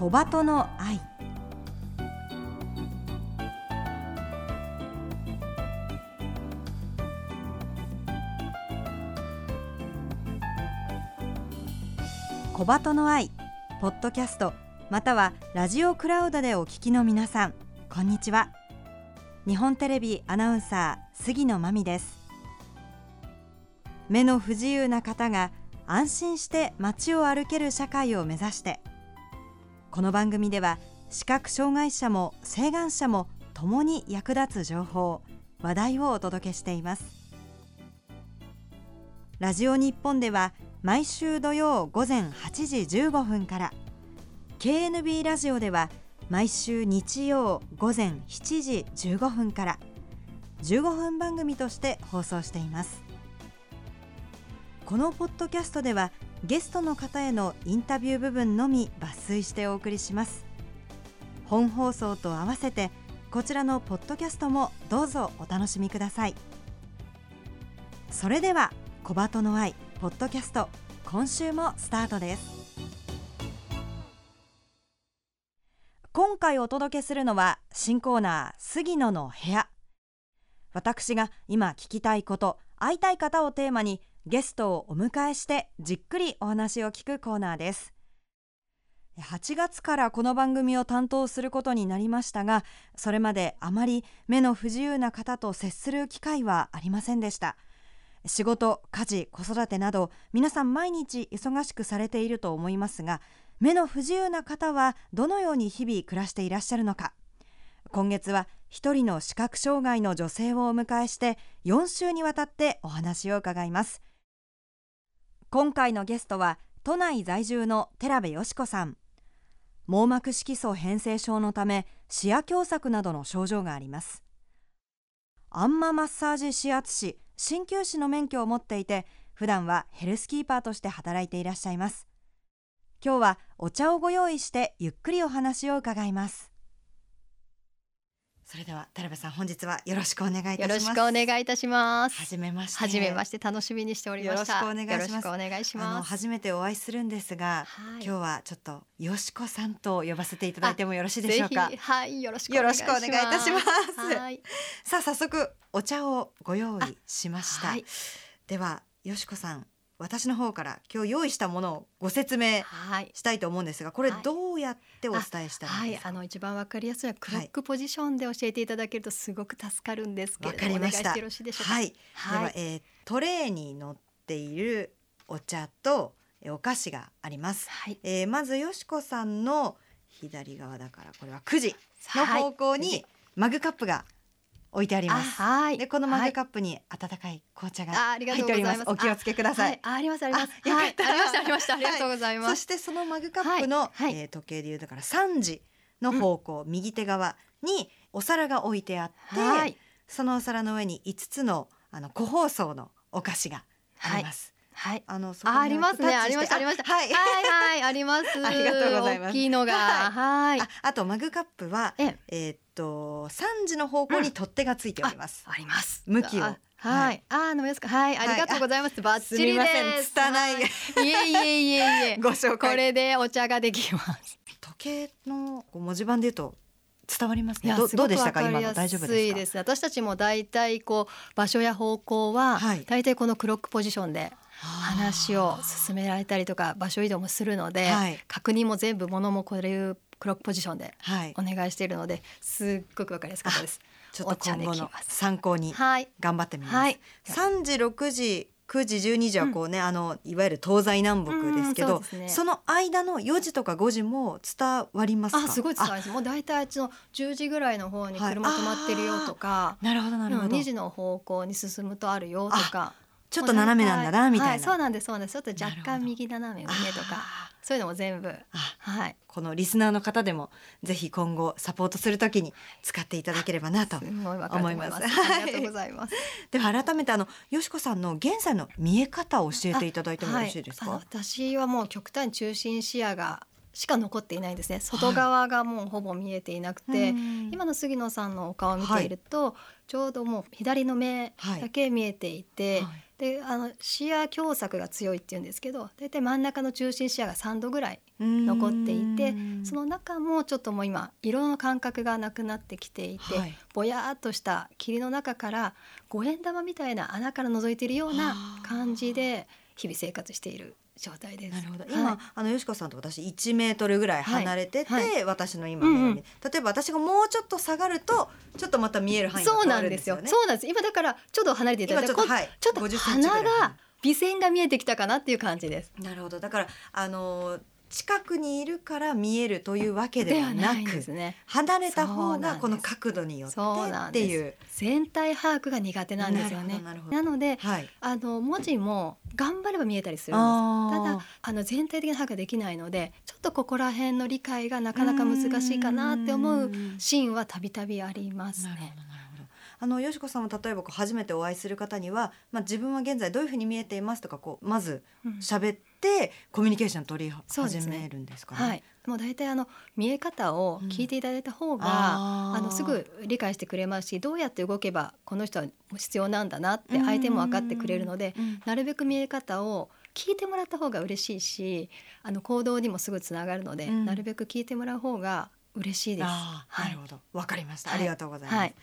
小鳩の愛。小鳩の愛ポッドキャストまたはラジオクラウドでお聞きの皆さんこんにちは。日本テレビアナウンサー杉野真美です。目の不自由な方が安心して街を歩ける社会を目指してこの番組では視覚障害者も晴眼者も共に役立つ情報話題をお届けしています。ラジオ日本では毎週土曜午前8時15分から KNB ラジオでは毎週日曜午前7時15分から15分番組として放送しています。このポッドキャストではゲストの方へのインタビュー部分のみ抜粋してお送りします。本放送と合わせてこちらのポッドキャストもどうぞお楽しみください。それでは小鳩の愛ポッドキャスト今週もスタートです。今回お届けするのは新コーナー杉野の部屋。私が今聞きたいこと会いたい方をテーマにゲストをお迎えしてじっくりお話を聞くコーナーです。8月からこの番組を担当することになりましたがそれまであまり目の不自由な方と接する機会はありませんでした。仕事家事子育てなど皆さん毎日忙しくされていると思いますが目の不自由な方はどのように日々暮らしていらっしゃるのか。今月は一人の視覚障害の女性をお迎えして4週にわたってお話を伺います。今回のゲストは都内在住の寺部よし子さん。網膜色素変性症のため視野狭窄などの症状があります。アンママッサージ指圧師鍼灸師の免許を持っていて普段はヘルスキーパーとして働いていらっしゃいます。今日はお茶をご用意してゆっくりお話を伺います。それでは田辺さん本日はよろしくお願いいたします。よろしくお願いいたします。初めまして。初めまして楽しみにしておりました。よろしくお願いします。お願いします。初めてお会いするんですが、はい、今日はちょっとよしこさんと呼ばせていただいてもよろしいでしょうか？はいよろしくよろしくお願いいたします。さあ早速お茶をご用意しました、はい、ではよしこさん私の方から今日用意したものをご説明したいと思うんですが、これどうやってお伝えしたらいいですか、はい、あの一番わかりやすいクロックポジションで教えていただけるとすごく助かるんですけれども、はい、お願いしてよろしいでしょうか？はい、はい、では、えー、トレーに乗っているお茶とお菓子があります。はい、えー、まずよしこさんの左側だからこれは9時の方向にマグカップが置いてあります。はい。でこのマグカップに温かい紅茶が入っております。お気をつけください。あありますあります。はい、ありましたありました。ありがとうございます。そしてそのマグカップの、はい、えー、時計でいうだから3時の方向、うん、右手側にお皿が置いてあって、はい、そのお皿の上に5つのあの個包装のお菓子があります。はい、あのありますね。ありましたありました。はい。はいはいあります。ありがとうございます。大きいのが。はい。あとマグカップはええ。っと三時の方向に取っ手がついております、あります向きをはい、あ、飲みますか。はい、ありがとうございます。バッチリです。拙い。いえいえいえいえ。ご紹介。これでお茶ができます。時計の文字盤で言うと伝わりますね。どどうでしたか？今の大丈夫です私たちも大体こう場所や方向は大体このクロックポジションで話を進められたりとか場所移動もするので、はい、確認も全部ものもこういうクロックポジションでお願いしているので、すっごくわかりやすかったです。ちょっと今後の参考に頑張ってみます。はい、3時6時9時12時はこうね、うん、あのいわゆる東西南北ですけど、そね、その間の4時とか5時も伝わりますあすごい伝わります。もう大体あっちの10時ぐらいの方に車止まってるよとか、はい、なるほどなるほど、2時の方向に進むとあるよとか。ちょっと斜めなんだなみたいな、はい、そうなんですそうなんです。ちょっと若干右斜め上とかそういうのも全部。はい。このリスナーの方でもぜひ今後サポートするときに使っていただければなと思います。ありがとうございます。では改めてあのよしこさんの現在の見え方を教えていただいてもよろしいですか？はい、私はもう極端中心視野がしか残っていないんですね。外側がもうほぼ見えていなくて、はい、今の杉野さんのお顔を見ていると、はい、ちょうどもう左の目だけ見えていて、はいはい、であの視野狭窄が強いっていうんですけど大体真ん中の中心視野が3度ぐらい残っていてその中もちょっともう今色の感覚がなくなってきていて、はい、ぼやっとした霧の中から五円玉みたいな穴から覗いているような感じで日々生活している状態です。なるほど。今、はい、あのよしこさんと私1メートルぐらい離れてて、はいはい、私の今のように、うんうん、例えば私がもうちょっと下がるとちょっとまた見える範囲が変わるんですよね。そうなんです今だからちょっと離れていただいて、ちょっと、はい、ちょっと鼻が微線が見えてきたかなっていう感じです。なるほど。だからあのー近くにいるから見えるというわけではなく、ね、離れた方がこの角度によってっていう。全体把握が苦手なんですよね。なので、はい、あの文字も頑張れば見えたりするんですただあの全体的な把握ができないのでちょっとここら辺の理解がなかなか難しいかなって思うシーンはたびたびありますね。あのよしこさんは例えばこう初めてお会いする方には、まあ、自分は現在どういうふうに見えていますとかこうまず喋ってコミュニケーション取り始めるんですかね？はい。もう大体あの見え方を聞いていただいた方が、うん、ああのすぐ理解してくれますしどうやって動けばこの人は必要なんだなって相手も分かってくれるので、なるべく見え方を聞いてもらった方が嬉しいしあの行動にもすぐつながるので、うん、なるべく聞いてもらう方が嬉しいです。なるほど、わかりました。ありがとうございます。はい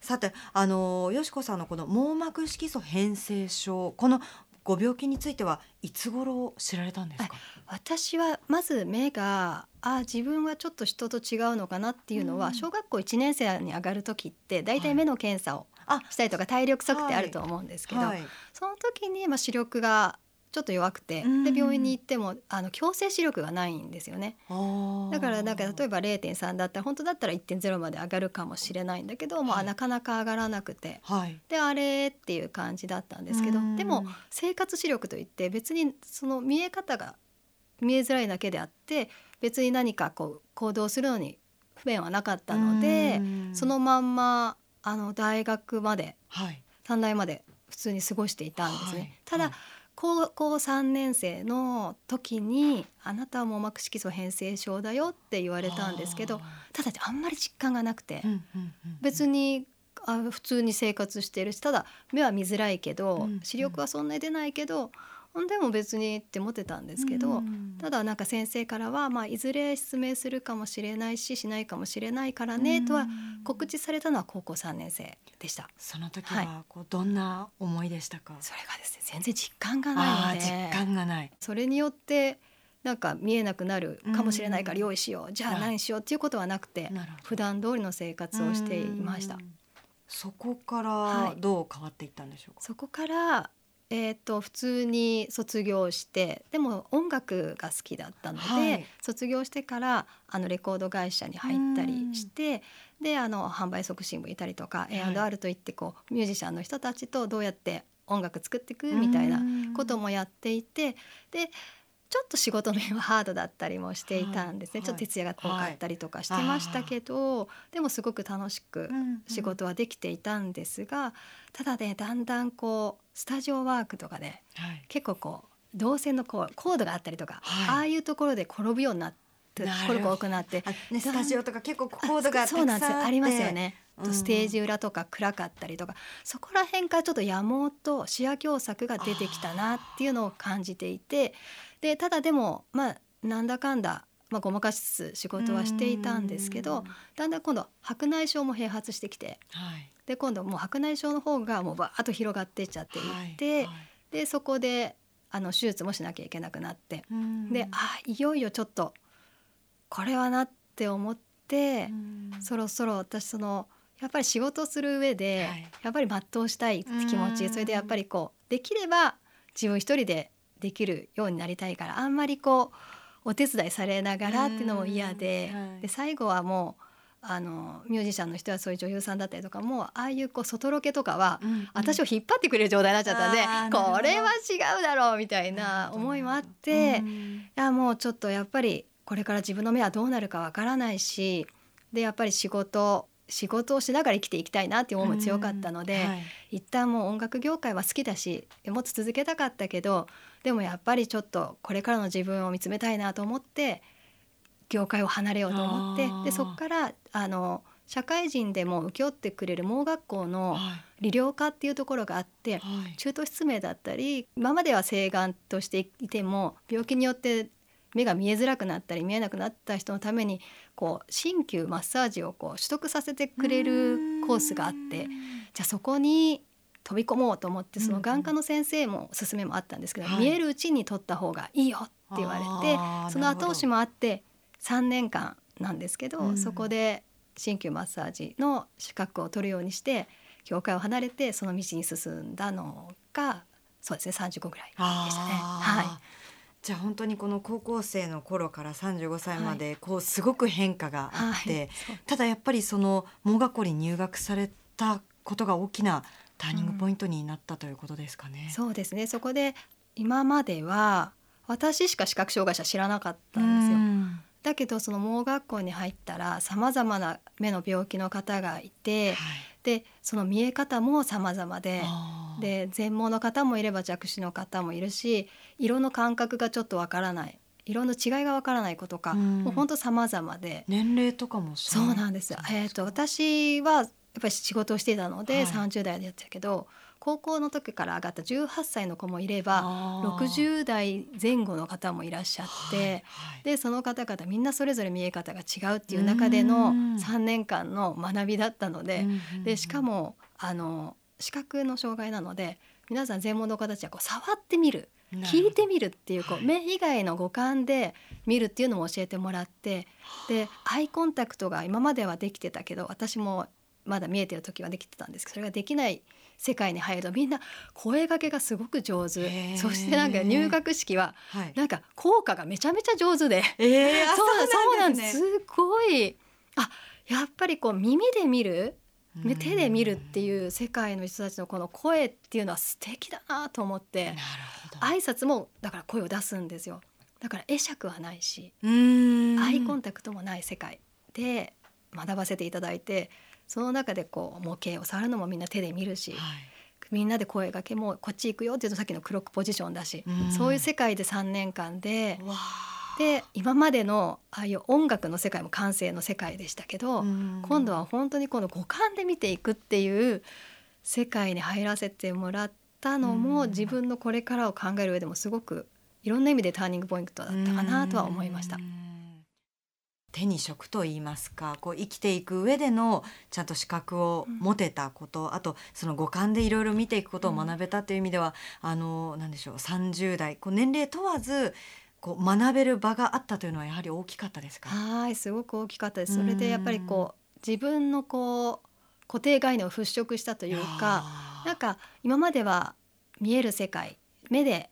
さてあのよしこさんのこの網膜色素変性症このご病気についてはいつ頃知られたんですか？私はまず目があ自分はちょっと人と違うのかなっていうのは、うん、小学校1年生に上がる時って大体目の検査をしたりとか、体力測定あると思うんですけど、はいはい、その時にまあ視力がちょっと弱くて、で病院に行ってもあの強制視力がないんですよね。だからなんか例えば0.3だったら本当だったら1.0まで上がるかもしれないんだけど、はい、なかなか上がらなくて、はい、であれっていう感じだったんですけどでも生活視力といって別にその見え方が見えづらいだけであって別に何かこう行動するのに不便はなかったのでそのまんまあの大学まで、はい、短大まで普通に過ごしていたんですね。ただ、高校3年生の時に「あなたは網膜色素変性症だよ」って言われたんですけどただあんまり実感がなくて、別にあ普通に生活してるしただ目は見づらいけど、視力はそんなに出ないけどでも別にって思ってたんですけど、ただなんか先生からは、まあ、いずれ失明するかもしれないししないかもしれないからねとは告知されたのは高校3年生でした。その時はこうどんな思いでしたか、はい、それがですね全然実感がないので。実感がない。それによってなんか見えなくなるかもしれないから用意しようじゃあ何しようっていうことはなくて普段通りの生活をしていました。そこからどう変わっていったんでしょうか、はい、そこからえーと、普通に卒業してでも音楽が好きだったので、はい、卒業してからあのレコード会社に入ったりしてであの販売促進部いたりとか A&R といってこうミュージシャンの人たちとどうやって音楽作っていくみたいなこともやっていてでちょっと仕事面はハードだったりもしていたんですね、はい、ちょっと徹夜が多かったりとかしてましたけど、はい、でもすごく楽しく仕事はできていたんですが、うんうん、ただねだんだんこうスタジオワークとかで、はい、結構こう動線のこうコードがあったりとか、ああいうところで転ぶようになってところが多くなって、ね、スタジオとか結構コードがそうなんですありますよね。ステージ裏とか暗かったりとか、そこら辺からちょっと野毛と視野狭窄が出てきたなっていうのを感じていてでただでもまあなんだかんだ、まあ、ごまかしつつ仕事はしていたんですけどだんだん今度白内障も併発してきて、はい、で今度もう白内障の方がもうバーッと広がっていっちゃっていって、はいはい、でそこであの手術もしなきゃいけなくなってであいよいよちょっとこれはなって思ってそろそろ私そのやっぱり仕事をする上で、やっぱり全うしたいって気持ちそれでやっぱりこうできれば自分一人でできるようになりたいからあんまりこうお手伝いされながらっていうのも嫌ではい、で最後はもうあのミュージシャンの人はそういう女優さんだったりとかもああいうこう外ロケとかは、うんうん、私を引っ張ってくれる状態になっちゃったんでこれは違うだろうみたいな思いもあって、うん、いやもうちょっとやっぱりこれから自分の目はどうなるかわからないしでやっぱり仕事仕事をしながら生きていきたいなっていう思いも強かったので、はい、一旦もう音楽業界は好きだしもっと続けたかったけどでもやっぱりちょっとこれからの自分を見つめたいなと思って業界を離れようと思ってでそこからあの社会人でも請け負ってくれる盲学校の理療科っていうところがあって、はい、中途失明だったり今までは請願としていても病気によって目が見えづらくなったり見えなくなった人のためにこう鍼灸マッサージをこう取得させてくれるコースがあってじゃあそこに飛び込もうと思ってその眼科の先生もおすすめもあったんですけど、見えるうちに取った方がいいよって言われてその後押しもあって3年間なんですけど、そこで鍼灸マッサージの資格を取るようにして業界を離れてその道に進んだのがそうですね35ぐらいでしたね。はいじゃあ本当にこの高校生の頃から35歳までこうすごく変化があって、はい。はい、ただやっぱりその盲学校に入学されたことが大きなターニングポイントになったということですかね。うん、そうですね。そこで今までは私しか視覚障害者知らなかったんですよ。だけどその盲学校に入ったらさまざまな目の病気の方がいて、はい、でその見え方も様々でで全盲の方もいれば弱視の方もいるし色の感覚がちょっとわからない色の違いがわからない子とか、うん、もう本当様々で。年齢とかもそうなんですえーと、私はやっぱり仕事をしていたので、はい、30代でやってたけど高校の時から上がった18歳の子もいれば60代前後の方もいらっしゃって、はいはい、でその方々みんなそれぞれ見え方が違うっていう中での3年間の学びだったのででしかもあの視覚の障害なので皆さん全盲の方たちはこう触ってみる聞いてみるっていうこう目以外の五感で見るっていうのも教えてもらってでアイコンタクトが今まではできてたけど私もまだ見えてる時はできてたんですけどそれができない世界に入るとみんな声かけがすごく上手。そしてなんか入学式はなんか効果がめちゃめちゃ上手で、えー、そうそうなんです、す。ごい。あやっぱりこう耳で見る手で見るっていう世界の人たちのこの声っていうのは素敵だなと思って挨拶もだから声を出すんですよ。だから会釈はないしアイコンタクトもない世界で学ばせていただいてその中でこう模型を触るのもみんな手で見るし、はい、みんなで声がけもこっち行くよっていうとさっきのクロックポジションだし、うん、そういう世界で3年間で。で今までのああいう音楽の世界も感性の世界でしたけど、うん、今度は本当にこの五感で見ていくっていう世界に入らせてもらったのも、うん、自分のこれからを考える上でもすごくいろんな意味でターニングポイントだったかなとは思いました。うん手に職と言いますかこう生きていく上でのちゃんと資格を持てたこと、うん、あとその五感でいろいろ見ていくことを学べたという意味では、うん、あの何でしょう30代こう年齢問わずこう学べる場があったというのはやはり大きかったですか？はいすごく大きかったです。それでやっぱりこう自分のこう固定概念を払拭したというかなんか今までは見える世界目で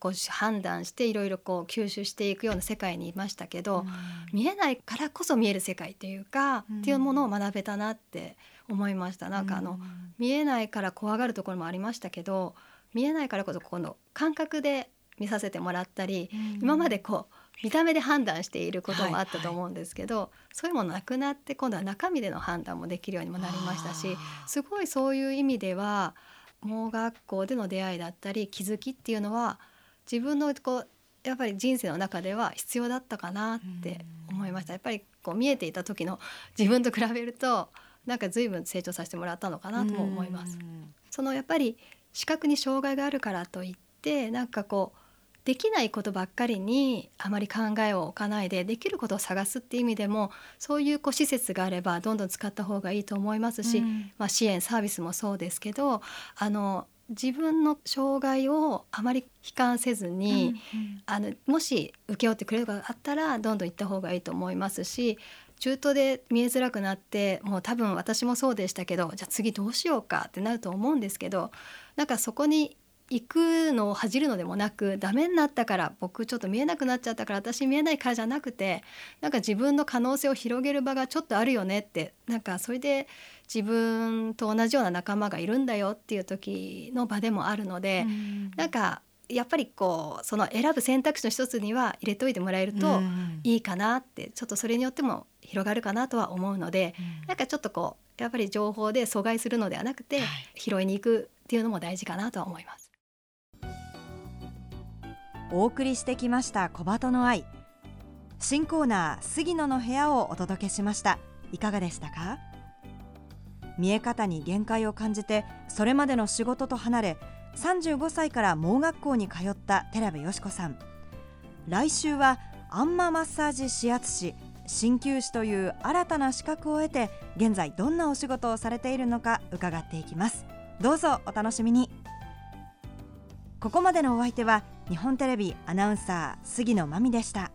こう判断していろいろこう吸収していくような世界にいましたけど、うん、見えないからこそ見える世界というか、うん、っていうものを学べたなって思いました。なんかあの、うん、見えないから怖がるところもありましたけど見えないからこそこの感覚で見させてもらったり、今までこう見た目で判断していることもあったと思うんですけど、はい。はい、そういうものなくなって今度は中身での判断もできるようにもなりましたしすごいそういう意味では盲学校での出会いだったり気づきっていうのは自分のこうやっぱり人生の中では必要だったかなって思いました。やっぱりこう見えていた時の自分と比べるとなんか随分成長させてもらったのかなとも思います。そのやっぱり視覚に障害があるからといってなんかこうできないことばっかりにあまり考えを置かないでできることを探すっていう意味でもそういうこう施設があればどんどん使った方がいいと思いますし、うん、まあ、支援サービスもそうですけどあの自分の障害をあまり悲観せずに、うんうん、あのもし請け負ってくれるがあったらどんどん行った方がいいと思いますし中途で見えづらくなってもう多分私もそうでしたけどじゃあ次どうしようかってなると思うんですけどなんかそこに行くのを恥じるのでもなくダメになったから僕ちょっと見えなくなっちゃったから私見えないからじゃなくてなんか自分の可能性を広げる場がちょっとあるよねってなんかそれで自分と同じような仲間がいるんだよっていう時の場でもあるので、うん、なんかやっぱりこうその選ぶ選択肢の一つには入れといてもらえるといいかなってちょっとそれによっても広がるかなとは思うので、うん、なんかちょっとこうやっぱり情報で阻害するのではなくて、はい、拾いに行くっていうのも大事かなとは思います。お送りしてきました小鳩の愛。新コーナー杉野の部屋をお届けしました。いかがでしたか？見え方に限界を感じてそれまでの仕事と離れ35歳から盲学校に通った寺部よし子さん。来週はアンママッサージ指圧師鍼灸師という新たな資格を得て現在どんなお仕事をされているのか伺っていきます。どうぞお楽しみに。ここまでのお相手は日本テレビアナウンサー杉野真美でした。